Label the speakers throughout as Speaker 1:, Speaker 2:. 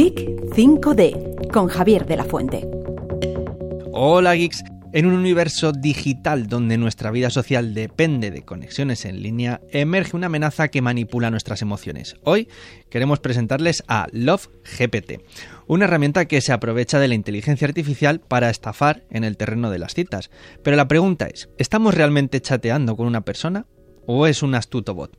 Speaker 1: Geek 5D con Javier de la Fuente.
Speaker 2: Hola geeks. En un universo digital donde nuestra vida social depende de conexiones en línea, emerge una amenaza que manipula nuestras emociones. Hoy queremos presentarles a Love GPT, una herramienta que se aprovecha de la inteligencia artificial para estafar en el terreno de las citas. Pero la pregunta es, ¿estamos realmente chateando con una persona o es un astuto bot?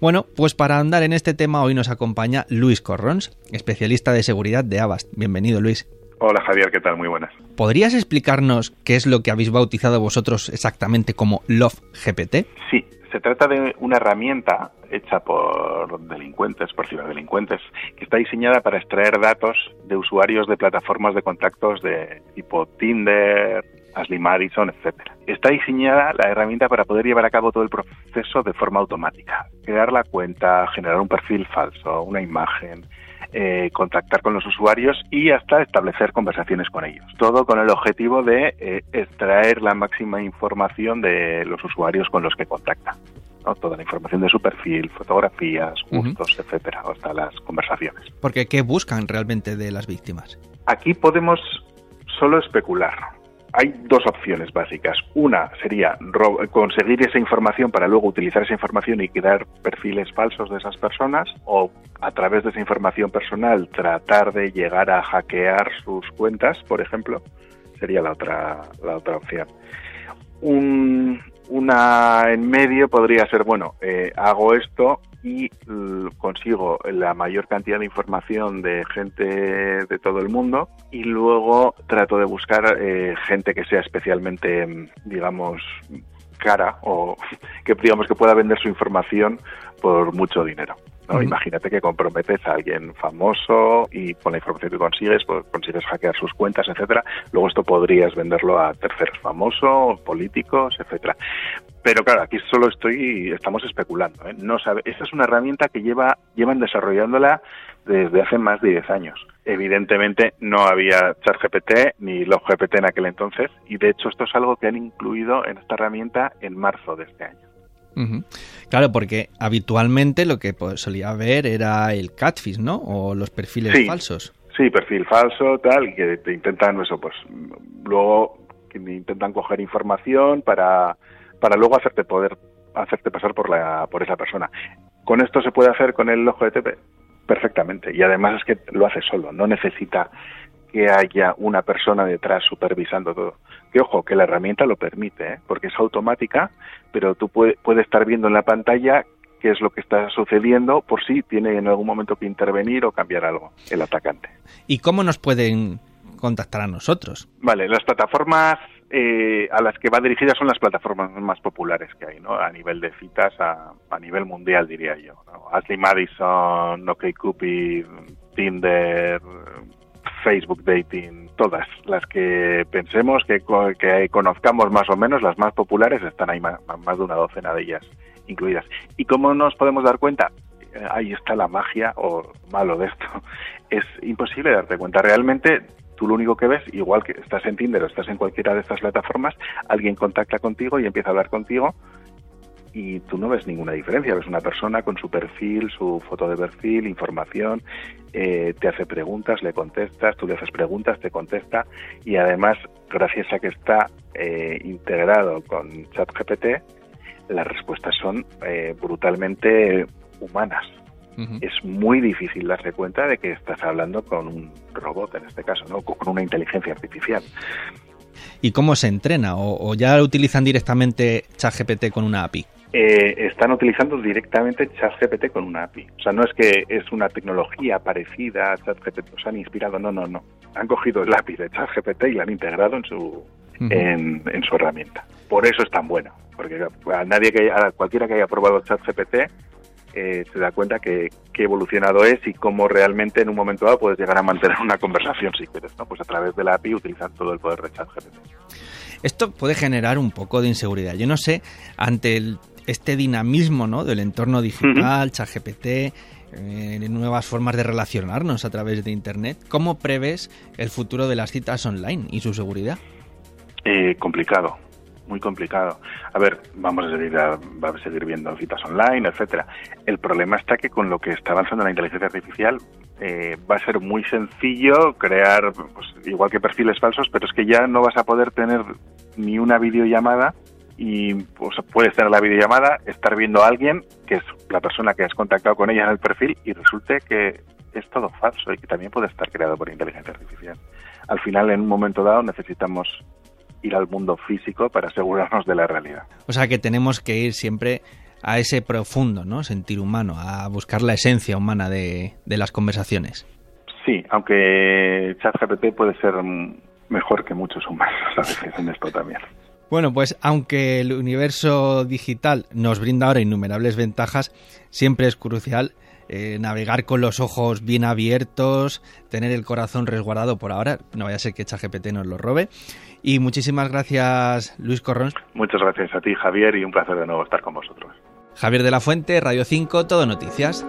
Speaker 2: Bueno, pues para andar en este tema hoy nos acompaña Luis Corrons, especialista de seguridad de Avast. Bienvenido, Luis.
Speaker 3: Hola Javier, ¿qué tal? Muy buenas.
Speaker 2: ¿Podrías explicarnos qué es lo que habéis bautizado vosotros exactamente como Love GPT?
Speaker 3: Sí, se trata de una herramienta hecha por delincuentes, por ciberdelincuentes, que está diseñada para extraer datos de usuarios de plataformas de contactos de tipo Tinder, Ashley Madison, etcétera. Está diseñada la herramienta para poder llevar a cabo todo el proceso de forma automática. Crear la cuenta, generar un perfil falso, una imagen, eh, contactar con los usuarios y hasta establecer conversaciones con ellos. Todo con el objetivo de eh, extraer la máxima información de los usuarios con los que contactan. Toda la información de su perfil, fotografías, gustos, etcétera, hasta las conversaciones.
Speaker 2: Porque ¿qué buscan realmente de las víctimas?
Speaker 3: Aquí podemos solo especular hay dos opciones básicas. Una sería conseguir esa información para luego utilizar esa información y crear perfiles falsos de esas personas o a través de esa información personal tratar de llegar a hackear sus cuentas, por ejemplo, sería la otra, la otra opción. una en medio podría ser, bueno, eh, hago esto y consigo la mayor cantidad de información de gente de todo el mundo y luego trato de buscar eh, gente que sea especialmente, digamos, cara o que digamos que pueda vender su información por mucho dinero. Imagínate que comprometes a alguien famoso y con la información que consigues, pues consigues hackear sus cuentas, etcétera. Luego esto podrías venderlo a terceros famosos, políticos, etcétera. Pero claro, aquí solo estoy, estamos especulando. ¿eh? No sabe, esta es una herramienta que lleva, llevan desarrollándola desde hace más de 10 años. Evidentemente no había ChatGPT ni LogGPT en aquel entonces y de hecho esto es algo que han incluido en esta herramienta en marzo de este año.
Speaker 2: Claro, porque habitualmente lo que pues, solía ver era el catfish, ¿no? O los perfiles falsos.
Speaker 3: Sí, perfil falso, tal, que te intentan eso, pues luego que intentan coger información para, para luego hacerte poder hacerte pasar por la por esa persona. Con esto se puede hacer con el ojo de TP perfectamente y además es que lo hace solo, no necesita que haya una persona detrás supervisando todo. Que ojo, que la herramienta lo permite, ¿eh? porque es automática, pero tú puedes puede estar viendo en la pantalla qué es lo que está sucediendo por si tiene en algún momento que intervenir o cambiar algo el atacante.
Speaker 2: ¿Y cómo nos pueden contactar a nosotros?
Speaker 3: Vale, las plataformas eh, a las que va dirigida son las plataformas más populares que hay, ¿no? A nivel de citas, a, nivel mundial, diría yo. Ashley Madison, OkCupid, Tinder, Facebook Dating, todas las que pensemos que, que conozcamos más o menos, las más populares, están ahí más, de una docena de ellas incluidas. ¿Y cómo nos podemos dar cuenta? Eh, ahí está la magia o malo de esto. Es imposible darte cuenta. Realmente tú lo único que ves, igual que estás en Tinder o estás en cualquiera de estas plataformas, alguien contacta contigo y empieza a hablar contigo y tú no ves ninguna diferencia. Ves una persona con su perfil, su foto de perfil, información, eh, te hace preguntas, le contestas, tú le haces preguntas, te contesta y además, gracias a que está eh, integrado con ChatGPT, las respuestas son eh, brutalmente humanas. Es muy difícil darse cuenta de que estás hablando con un robot, en este caso, ¿no? con una inteligencia artificial.
Speaker 2: ¿Y cómo se entrena? ¿O, o ya utilizan directamente ChatGPT con una API?
Speaker 3: eh, están utilizando directamente ChatGPT con una API. O sea, no es que es una tecnología parecida a ChatGPT, se han inspirado, no, no, no. Han cogido el API de ChatGPT y la han integrado en su, en, su herramienta. Por eso es tan buena, porque a nadie que a cualquiera que haya probado ChatGPT eh, se da cuenta que, qué evolucionado es y cómo realmente en un momento dado puedes llegar a mantener una conversación si quieres, ¿no? Pues a través de la API utilizan todo el poder de ChatGPT.
Speaker 2: Esto puede generar un poco de inseguridad. Yo no sé, ante el este dinamismo ¿no? del entorno digital, ChatGPT, eh, nuevas formas de relacionarnos a través de Internet. ¿Cómo prevés el futuro de las citas online y su seguridad?
Speaker 3: Eh, complicado, muy complicado. A ver, vamos a seguir, a, a seguir viendo citas online, etcétera. El problema está que con lo que está avanzando la inteligencia artificial eh, va a ser muy sencillo crear, pues, igual que perfiles falsos, pero es que ya no vas a poder tener ni una videollamada y pues, puedes tener la videollamada, estar viendo a alguien que es la persona que has contactado con ella en el perfil y resulte que es todo falso y que también puede estar creado por inteligencia artificial. Al final, en un momento dado, necesitamos ir al mundo físico para asegurarnos de la realidad.
Speaker 2: O sea que tenemos que ir siempre a ese profundo, ¿no? Sentir humano, a buscar la esencia humana de, de las conversaciones.
Speaker 3: Sí, aunque ChatGPT puede ser mejor que muchos humanos a veces en esto también.
Speaker 2: Bueno, pues aunque el universo digital nos brinda ahora innumerables ventajas, siempre es crucial eh, navegar con los ojos bien abiertos, tener el corazón resguardado por ahora, no vaya a ser que ChatGPT nos lo robe. Y muchísimas gracias, Luis Corrón.
Speaker 3: Muchas gracias a ti, Javier, y un placer de nuevo estar con vosotros.
Speaker 2: Javier de la Fuente, Radio 5, Todo Noticias.